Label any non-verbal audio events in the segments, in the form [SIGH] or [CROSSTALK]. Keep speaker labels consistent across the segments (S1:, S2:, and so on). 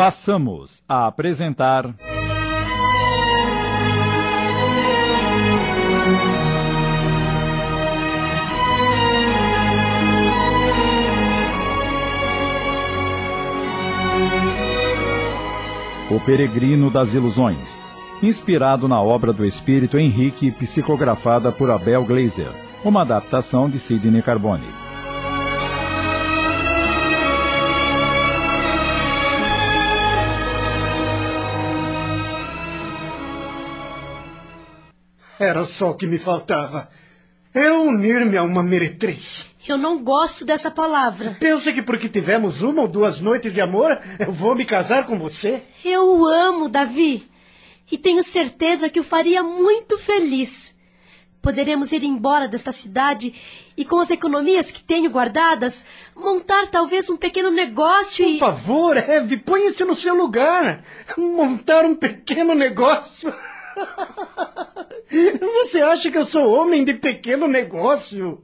S1: Passamos a apresentar. O Peregrino das Ilusões, inspirado na obra do espírito Henrique, psicografada por Abel Glazer, uma adaptação de Sidney Carbone.
S2: Era só o que me faltava. Eu unir-me a uma meretriz.
S3: Eu não gosto dessa palavra.
S2: Pensa que porque tivemos uma ou duas noites de amor, eu vou me casar com você?
S3: Eu o amo, Davi. E tenho certeza que o faria muito feliz. Poderemos ir embora desta cidade e, com as economias que tenho guardadas, montar talvez um pequeno negócio
S2: Por
S3: e.
S2: favor, Eve, ponha-se no seu lugar. Montar um pequeno negócio. Você acha que eu sou homem de pequeno negócio?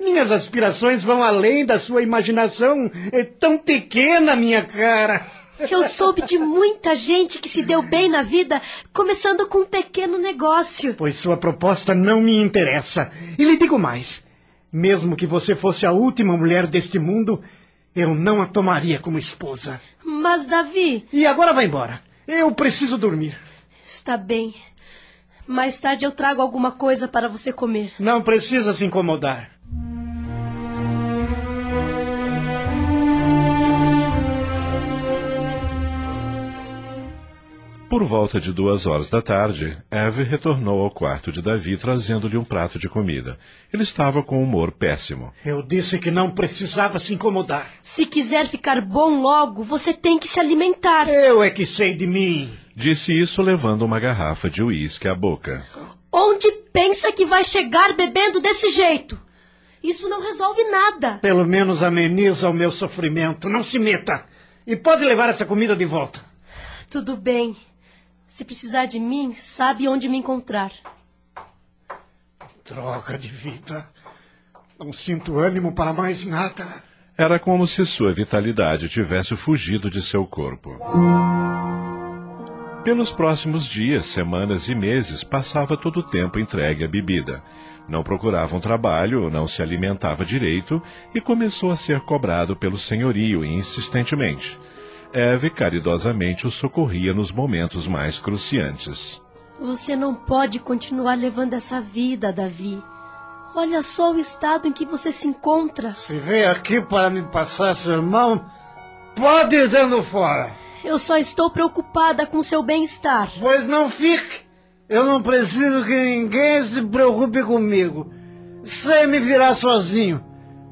S2: Minhas aspirações vão além da sua imaginação. É tão pequena, minha cara.
S3: Eu soube de muita gente que se deu bem na vida começando com um pequeno negócio.
S2: Pois sua proposta não me interessa. E lhe digo mais: mesmo que você fosse a última mulher deste mundo, eu não a tomaria como esposa.
S3: Mas, Davi,
S2: E agora vai embora. Eu preciso dormir.
S3: Está bem. Mais tarde eu trago alguma coisa para você comer.
S2: Não precisa se incomodar.
S4: Por volta de duas horas da tarde, Eve retornou ao quarto de Davi trazendo-lhe um prato de comida. Ele estava com um humor péssimo.
S2: Eu disse que não precisava se incomodar.
S3: Se quiser ficar bom logo, você tem que se alimentar.
S2: Eu é que sei de mim.
S4: Disse isso levando uma garrafa de uísque à boca.
S3: Onde pensa que vai chegar bebendo desse jeito? Isso não resolve nada.
S2: Pelo menos ameniza o meu sofrimento. Não se meta. E pode levar essa comida de volta.
S3: Tudo bem. Se precisar de mim, sabe onde me encontrar.
S2: Droga de vida. Não sinto ânimo para mais nada.
S4: Era como se sua vitalidade tivesse fugido de seu corpo. Pelos próximos dias, semanas e meses, passava todo o tempo entregue à bebida. Não procurava um trabalho, não se alimentava direito e começou a ser cobrado pelo senhorio insistentemente. Eve caridosamente o socorria nos momentos mais cruciantes.
S3: Você não pode continuar levando essa vida, Davi. Olha só o estado em que você se encontra.
S2: Se veio aqui para me passar sermão, pode ir dando fora.
S3: Eu só estou preocupada com seu bem-estar.
S2: Pois não fique. Eu não preciso que ninguém se preocupe comigo. Sei me virar sozinho.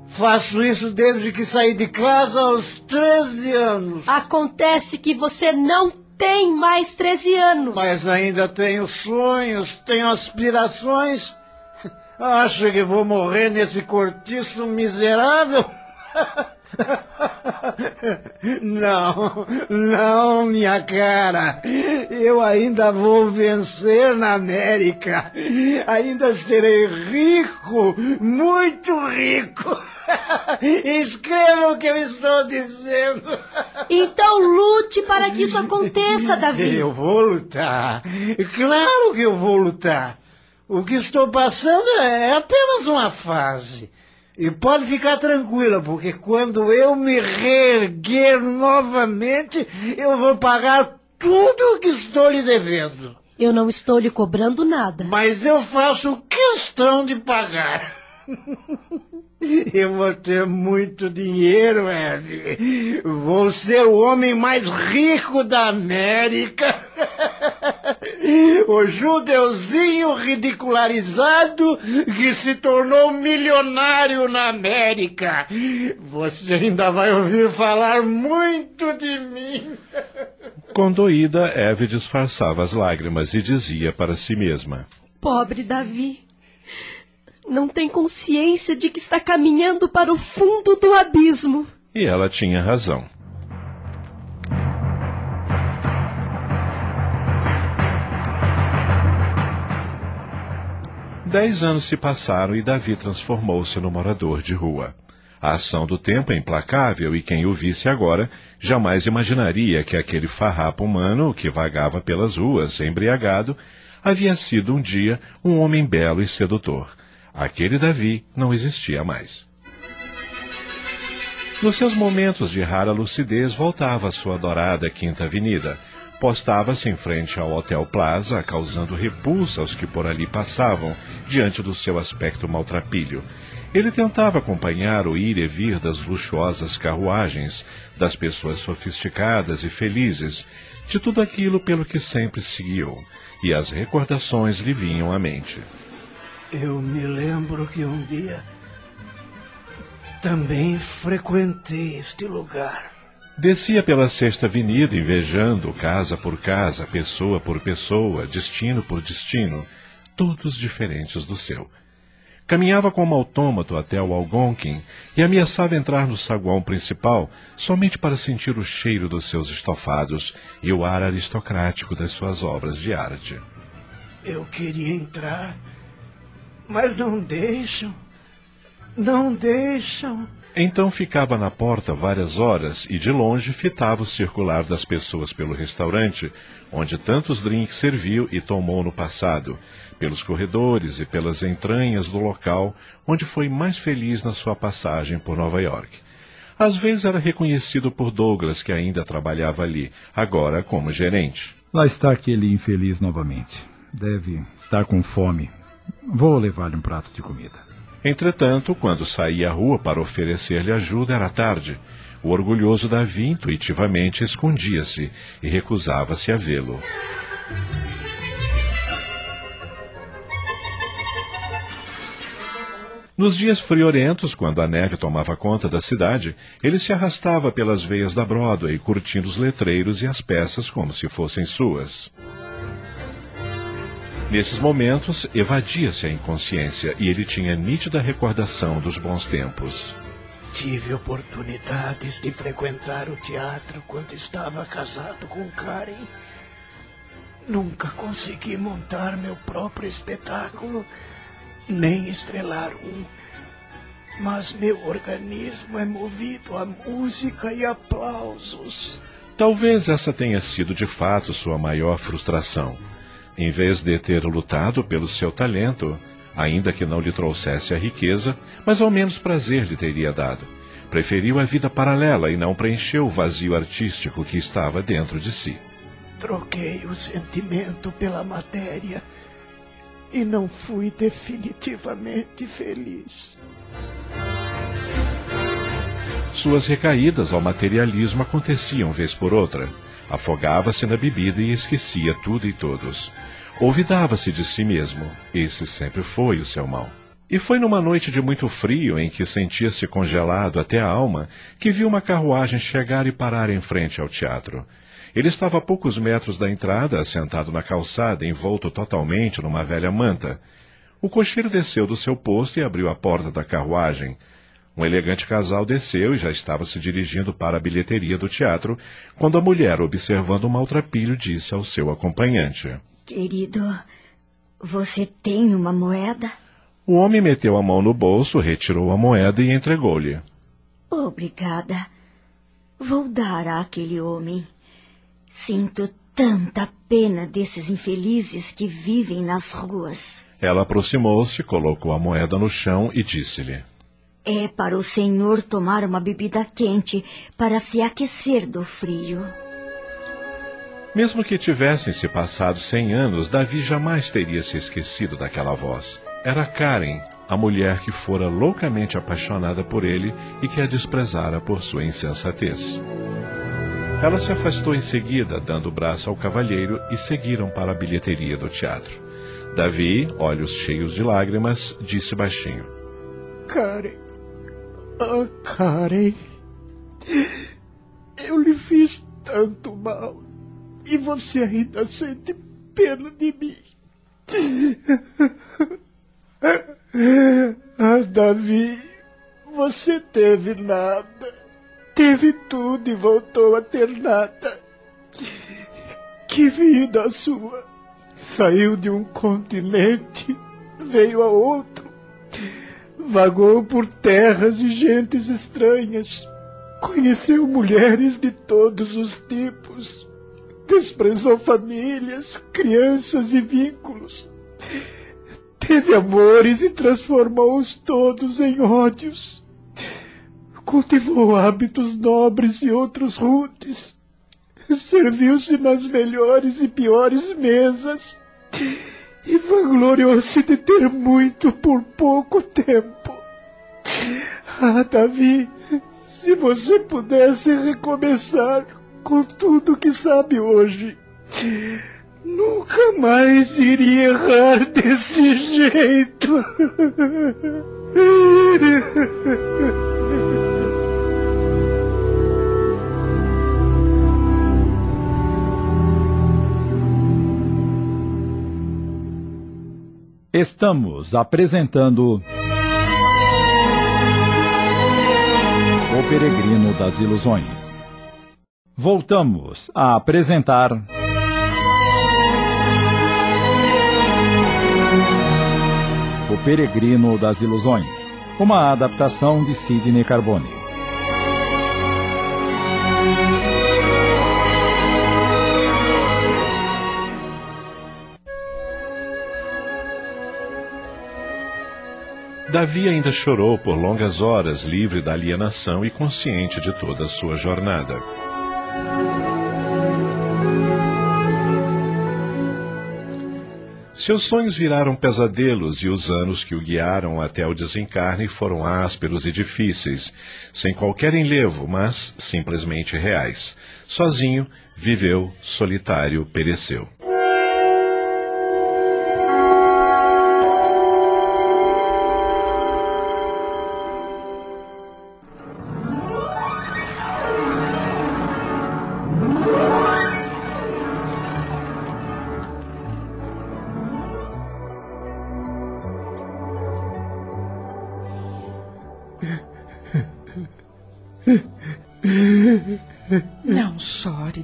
S2: Faço isso desde que saí de casa aos 13 anos.
S3: Acontece que você não tem mais 13 anos.
S2: Mas ainda tenho sonhos, tenho aspirações. Acha que vou morrer nesse cortiço miserável? [LAUGHS] Não, não, minha cara. Eu ainda vou vencer na América. Ainda serei rico, muito rico. [LAUGHS] Escreva o que eu estou dizendo.
S3: Então lute para que isso aconteça, Davi.
S2: Eu vou lutar. Claro que eu vou lutar. O que estou passando é apenas uma fase. E pode ficar tranquila, porque quando eu me reerguer novamente, eu vou pagar tudo o que estou lhe devendo.
S3: Eu não estou lhe cobrando nada.
S2: Mas eu faço questão de pagar. [LAUGHS] Eu vou ter muito dinheiro, Eve. Vou ser o homem mais rico da América. [LAUGHS] O judeuzinho ridicularizado que se tornou milionário na América. Você ainda vai ouvir falar muito de mim. [LAUGHS]
S4: Condoída, Eve disfarçava as lágrimas e dizia para si mesma:
S3: Pobre Davi. Não tem consciência de que está caminhando para o fundo do abismo.
S4: E ela tinha razão. Dez anos se passaram e Davi transformou-se no morador de rua. A ação do tempo é implacável e quem o visse agora jamais imaginaria que aquele farrapo humano que vagava pelas ruas, embriagado, havia sido um dia um homem belo e sedutor. Aquele Davi não existia mais. Nos seus momentos de rara lucidez, voltava à sua adorada Quinta Avenida. Postava-se em frente ao Hotel Plaza, causando repulsa aos que por ali passavam, diante do seu aspecto maltrapilho ele tentava acompanhar o ir e vir das luxuosas carruagens, das pessoas sofisticadas e felizes, de tudo aquilo pelo que sempre seguiu, e as recordações lhe vinham à mente.
S5: Eu me lembro que um dia também frequentei este lugar.
S4: Descia pela Sexta Avenida invejando casa por casa, pessoa por pessoa, destino por destino, todos diferentes do seu. Caminhava como autômato até o Algonquin e ameaçava entrar no saguão principal somente para sentir o cheiro dos seus estofados e o ar aristocrático das suas obras de arte.
S5: Eu queria entrar, mas não deixam. Não deixam.
S4: Então ficava na porta várias horas e de longe fitava o circular das pessoas pelo restaurante, onde tantos drinks serviu e tomou no passado, pelos corredores e pelas entranhas do local onde foi mais feliz na sua passagem por Nova York. Às vezes era reconhecido por Douglas, que ainda trabalhava ali, agora como gerente.
S1: Lá está aquele infeliz novamente. Deve estar com fome. Vou levar-lhe um prato de comida.
S4: Entretanto, quando saía à rua para oferecer-lhe ajuda, era tarde. O orgulhoso Davi intuitivamente escondia-se e recusava-se a vê-lo. Nos dias friorentos, quando a neve tomava conta da cidade, ele se arrastava pelas veias da Broadway, curtindo os letreiros e as peças como se fossem suas. Nesses momentos, evadia-se a inconsciência e ele tinha nítida recordação dos bons tempos.
S5: Tive oportunidades de frequentar o teatro quando estava casado com Karen. Nunca consegui montar meu próprio espetáculo nem estrelar um. Mas meu organismo é movido a música e aplausos.
S4: Talvez essa tenha sido de fato sua maior frustração. Em vez de ter lutado pelo seu talento, ainda que não lhe trouxesse a riqueza, mas ao menos prazer lhe teria dado. Preferiu a vida paralela e não preencheu o vazio artístico que estava dentro de si.
S5: Troquei o sentimento pela matéria e não fui definitivamente feliz.
S4: Suas recaídas ao materialismo aconteciam vez por outra. Afogava-se na bebida e esquecia tudo e todos. Olvidava-se de si mesmo. Esse sempre foi o seu mal. E foi numa noite de muito frio, em que sentia-se congelado até a alma, que viu uma carruagem chegar e parar em frente ao teatro. Ele estava a poucos metros da entrada, sentado na calçada, envolto totalmente numa velha manta. O cocheiro desceu do seu posto e abriu a porta da carruagem. Um elegante casal desceu e já estava se dirigindo para a bilheteria do teatro, quando a mulher, observando o maltrapilho, disse ao seu acompanhante:
S6: Querido, você tem uma moeda?
S4: O homem meteu a mão no bolso, retirou a moeda e entregou-lhe.
S6: Obrigada. Vou dar àquele homem. Sinto tanta pena desses infelizes que vivem nas ruas.
S4: Ela aproximou-se, colocou a moeda no chão e disse-lhe:
S6: É para o senhor tomar uma bebida quente para se aquecer do frio.
S4: Mesmo que tivessem se passado cem anos, Davi jamais teria se esquecido daquela voz. Era Karen, a mulher que fora loucamente apaixonada por ele e que a desprezara por sua insensatez. Ela se afastou em seguida, dando o braço ao cavalheiro, e seguiram para a bilheteria do teatro. Davi, olhos cheios de lágrimas, disse baixinho:
S5: Karen. Ah, Karen. Eu lhe fiz tanto mal. E você ainda sente pena de mim. [LAUGHS] Ah, Davi, você teve nada. Teve tudo e voltou a ter nada. Que vida a sua! Saiu de um continente, veio a outro. Vagou por terras e gentes estranhas. Conheceu mulheres de todos os tipos. Desprezou famílias, crianças e vínculos. Teve amores e transformou-os todos em ódios. Cultivou hábitos nobres e outros rudes. Serviu-se nas melhores e piores mesas. E vangloriou-se de ter muito por pouco tempo. Ah, Davi, se você pudesse recomeçar com tudo que sabe hoje, nunca mais iria errar desse jeito.
S1: Estamos apresentando. O Peregrino das Ilusões. Voltamos a apresentar. O Peregrino das Ilusões. Uma adaptação de Sidney Carbone.
S4: Davi ainda chorou por longas horas, livre da alienação e consciente de toda a sua jornada. Seus sonhos viraram pesadelos e os anos que o guiaram até o desencarne foram ásperos e difíceis, sem qualquer enlevo, mas simplesmente reais. Sozinho, viveu, solitário, pereceu.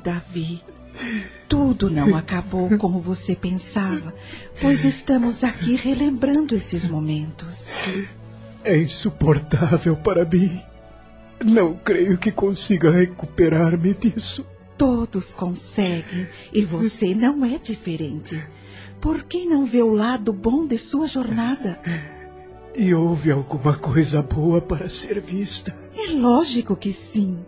S7: Davi. Tudo não acabou como você pensava, pois estamos aqui relembrando esses momentos.
S5: É insuportável para mim. Não creio que consiga recuperar-me disso.
S7: Todos conseguem e você não é diferente. Por que não vê o lado bom de sua jornada?
S5: E houve alguma coisa boa para ser vista?
S7: É lógico que sim.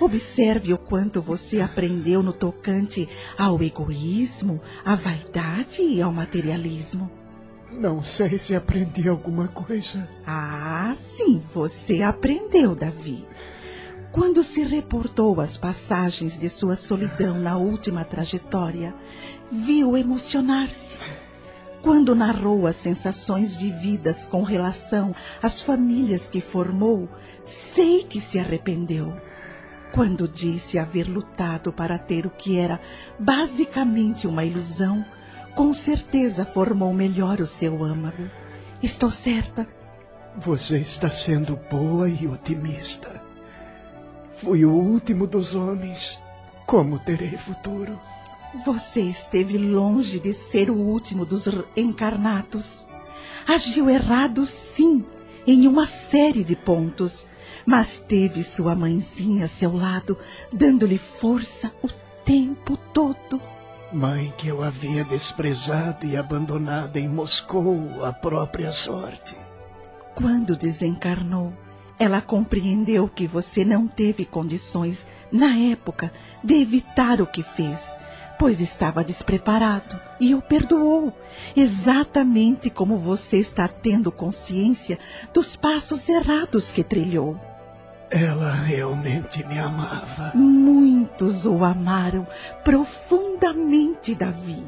S7: Observe o quanto você aprendeu no tocante ao egoísmo, à vaidade e ao materialismo.
S5: Não sei se aprendi alguma coisa.
S7: Ah, sim, você aprendeu, Davi. Quando se reportou as passagens de sua solidão na última trajetória, viu emocionar-se. Quando narrou as sensações vividas com relação às famílias que formou, sei que se arrependeu. Quando disse haver lutado para ter o que era basicamente uma ilusão, com certeza formou melhor o seu âmago. Estou certa?
S5: Você está sendo boa e otimista. Fui o último dos homens. Como terei futuro?
S7: Você esteve longe de ser o último dos encarnados. Agiu errado, sim, em uma série de pontos, mas teve sua mãezinha a seu lado, dando-lhe força o tempo todo.
S5: Mãe que eu havia desprezado e abandonado em Moscou à própria sorte.
S7: Quando desencarnou, ela compreendeu que você não teve condições, na época, de evitar o que fez pois estava despreparado e o perdoou, exatamente como você está tendo consciência dos passos errados que trilhou.
S5: Ela realmente me amava.
S7: Muitos o amaram profundamente, Davi.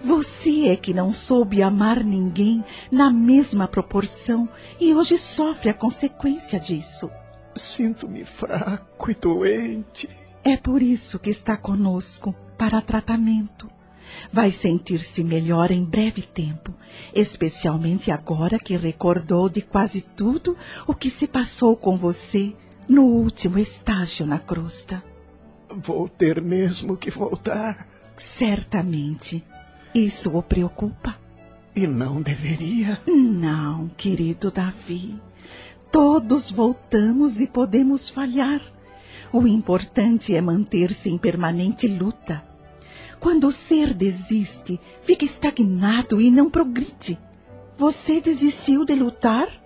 S7: Você é que não soube amar ninguém na mesma proporção e hoje sofre a consequência disso.
S5: Sinto-me fraco e doente.
S7: É por isso que está conosco para tratamento. Vai sentir-se melhor em breve tempo, especialmente agora que recordou de quase tudo o que se passou com você no último estágio na crosta.
S5: Vou ter mesmo que voltar?
S7: Certamente. Isso o preocupa?
S5: E não deveria?
S7: Não, querido Davi. Todos voltamos e podemos falhar. O importante é manter-se em permanente luta. Quando o ser desiste, fica estagnado e não progride. Você desistiu de lutar?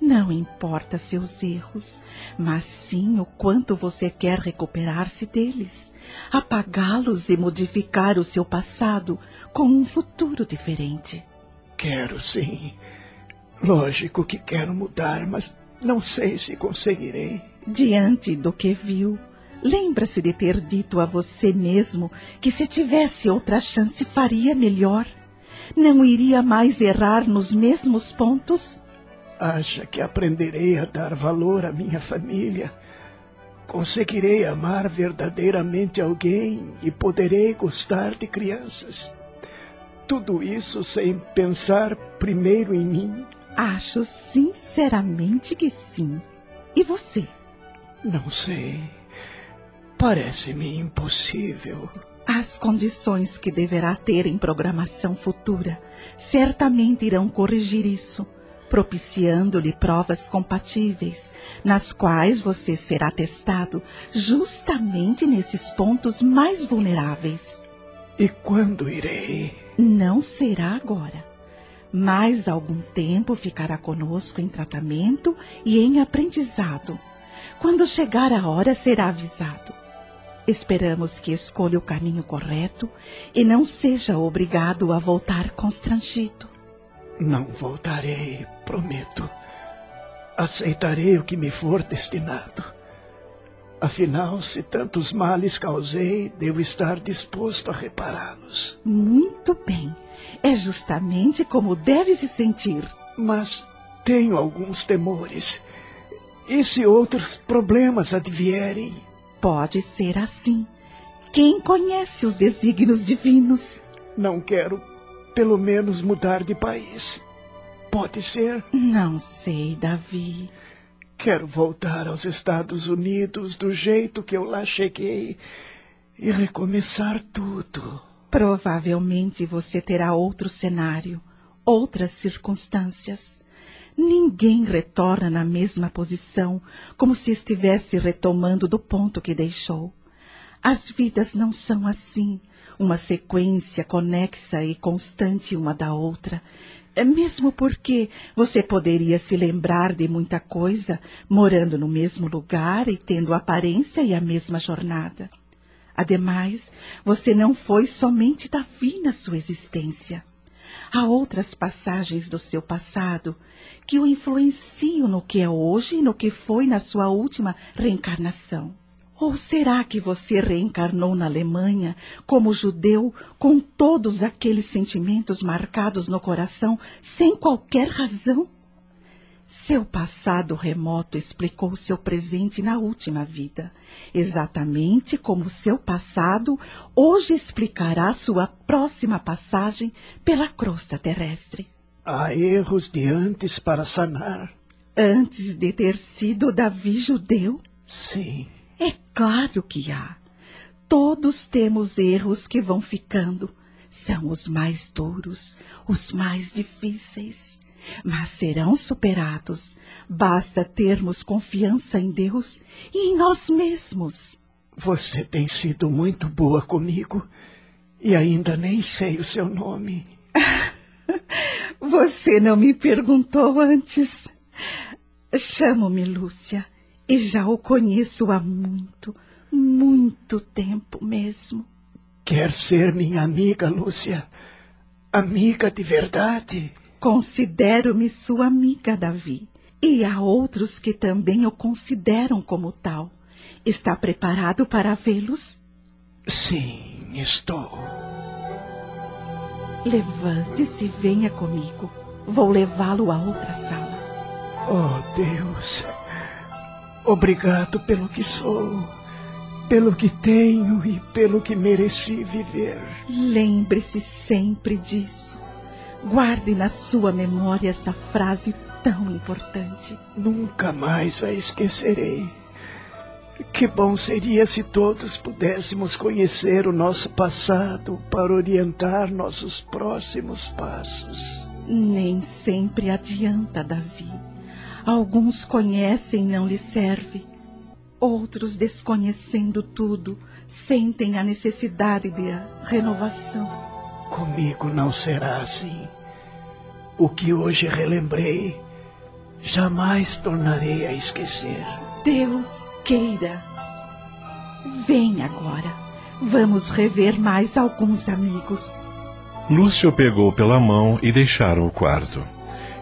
S7: Não importa seus erros, mas sim o quanto você quer recuperar-se deles, apagá-los e modificar o seu passado com um futuro diferente.
S5: Quero sim. Lógico que quero mudar, mas não sei se conseguirei.
S7: Diante do que viu, lembra-se de ter dito a você mesmo que se tivesse outra chance faria melhor. Não iria mais errar nos mesmos pontos?
S5: Acha que aprenderei a dar valor à minha família? Conseguirei amar verdadeiramente alguém e poderei gostar de crianças? Tudo isso sem pensar primeiro em mim?
S7: Acho sinceramente que sim. E você?
S5: Não sei. Parece-me impossível.
S7: As condições que deverá ter em programação futura certamente irão corrigir isso propiciando-lhe provas compatíveis, nas quais você será testado justamente nesses pontos mais vulneráveis.
S5: E quando irei?
S7: Não será agora. Mais algum tempo ficará conosco em tratamento e em aprendizado. Quando chegar a hora, será avisado. Esperamos que escolha o caminho correto e não seja obrigado a voltar constrangido.
S5: Não voltarei, prometo. Aceitarei o que me for destinado. Afinal, se tantos males causei, devo estar disposto a repará-los.
S7: Muito bem. É justamente como deve se sentir.
S5: Mas tenho alguns temores. E se outros problemas advierem?
S7: Pode ser assim. Quem conhece os desígnios divinos?
S5: Não quero pelo menos mudar de país. Pode ser?
S7: Não sei, Davi.
S5: Quero voltar aos Estados Unidos do jeito que eu lá cheguei e recomeçar tudo.
S7: Provavelmente você terá outro cenário, outras circunstâncias. Ninguém retorna na mesma posição, como se estivesse retomando do ponto que deixou. As vidas não são assim uma sequência conexa e constante uma da outra. É mesmo porque você poderia se lembrar de muita coisa morando no mesmo lugar e tendo aparência e a mesma jornada. Ademais, você não foi somente Davi na sua existência. Há outras passagens do seu passado que o influenciam no que é hoje e no que foi na sua última reencarnação. Ou será que você reencarnou na Alemanha como judeu com todos aqueles sentimentos marcados no coração sem qualquer razão? Seu passado remoto explicou seu presente na última vida, exatamente como seu passado hoje explicará sua próxima passagem pela crosta terrestre.
S5: Há erros de antes para sanar.
S7: Antes de ter sido Davi judeu?
S5: Sim.
S7: É claro que há. Todos temos erros que vão ficando. São os mais duros, os mais difíceis. Mas serão superados. Basta termos confiança em Deus e em nós mesmos.
S5: Você tem sido muito boa comigo e ainda nem sei o seu nome. [LAUGHS]
S7: Você não me perguntou antes. Chamo-me Lúcia e já o conheço há muito, muito tempo mesmo.
S5: Quer ser minha amiga, Lúcia? Amiga de verdade?
S7: Considero-me sua amiga, Davi. E há outros que também o consideram como tal. Está preparado para vê-los?
S5: Sim, estou.
S7: Levante-se e venha comigo. Vou levá-lo a outra sala.
S5: Oh, Deus. Obrigado pelo que sou, pelo que tenho e pelo que mereci viver.
S7: Lembre-se sempre disso. Guarde na sua memória essa frase tão importante.
S5: Nunca mais a esquecerei. Que bom seria se todos pudéssemos conhecer o nosso passado para orientar nossos próximos passos.
S7: Nem sempre adianta, Davi. Alguns conhecem e não lhes serve. Outros, desconhecendo tudo, sentem a necessidade de renovação.
S5: Comigo não será assim. O que hoje relembrei, jamais tornarei a esquecer.
S7: Deus queira. Vem agora. Vamos rever mais alguns amigos.
S4: Lúcio pegou pela mão e deixaram o quarto.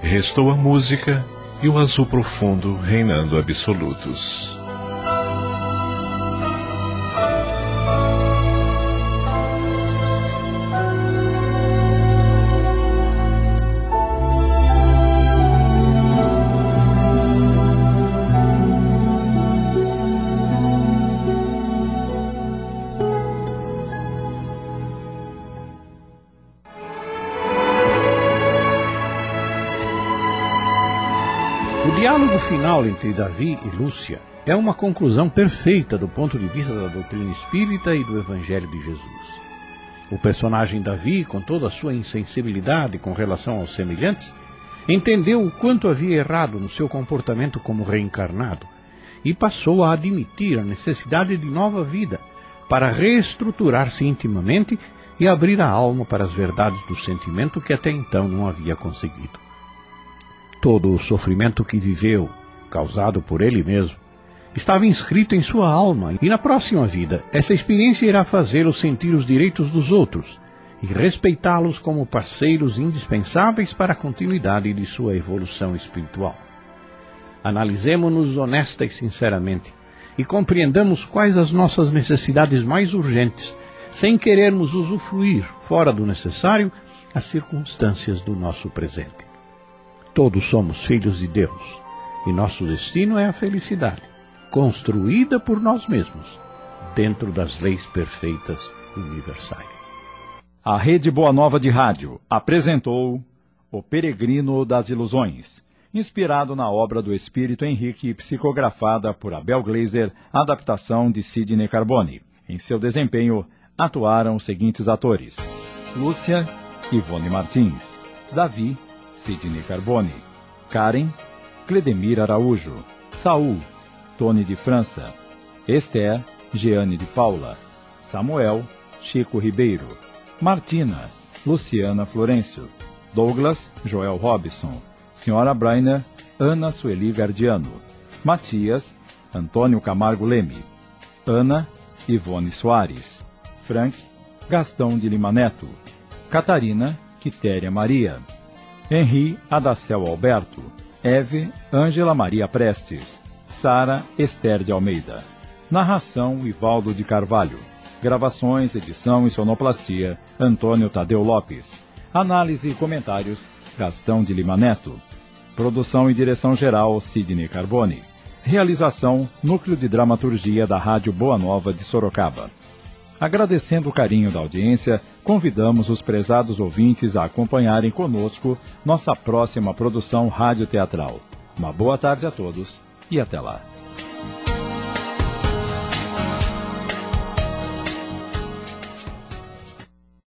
S4: Restou a música e o azul profundo reinando absolutos.
S8: Diálogo final entre Davi e Lúcia é uma conclusão perfeita do ponto de vista da doutrina espírita e do Evangelho de Jesus. O personagem Davi, com toda a sua insensibilidade com relação aos semelhantes, entendeu o quanto havia errado no seu comportamento como reencarnado e passou a admitir a necessidade de nova vida para reestruturar-se intimamente e abrir a alma para as verdades do sentimento que até então não havia conseguido. Todo o sofrimento que viveu, causado por ele mesmo, estava inscrito em sua alma, e na próxima vida, essa experiência irá fazê-lo sentir os direitos dos outros e respeitá-los como parceiros indispensáveis para a continuidade de sua evolução espiritual. Analisemos-nos honesta e sinceramente e compreendamos quais as nossas necessidades mais urgentes, sem querermos usufruir, fora do necessário, as circunstâncias do nosso presente. Todos somos filhos de Deus e nosso destino é a felicidade, construída por nós mesmos, dentro das leis perfeitas universais.
S1: A Rede Boa Nova de Rádio apresentou O Peregrino das Ilusões, inspirado na obra do Espírito Henrique, psicografada por Abel Glazer, adaptação de Sidney Carbone. Em seu desempenho, atuaram os seguintes atores: Lúcia, Ivone Martins, Davi, Sidney Carbone, Karen, Cledemir Araújo, Saul, Tony de França, Esther, Jeane de Paula, Samuel, Chico Ribeiro, Martina, Luciana Florencio, Douglas, Joel Robson, Senhora Brainer, Ana Sueli Gardiano, Matias, Antônio Camargo Leme, Ana, Ivone Soares, Frank, Gastão de Lima Neto, Catarina, Quitéria Maria. Henri Adacel Alberto, Eve Ângela Maria Prestes, Sara Esther de Almeida. Narração Ivaldo de Carvalho. Gravações, edição e sonoplastia Antônio Tadeu Lopes. Análise e comentários Gastão de Lima Neto. Produção e direção geral Sidney Carbone. Realização Núcleo de Dramaturgia da Rádio Boa Nova de Sorocaba. Agradecendo o carinho da audiência, convidamos os prezados ouvintes a acompanharem conosco nossa próxima produção rádio-teatral. Uma boa tarde a todos e até lá.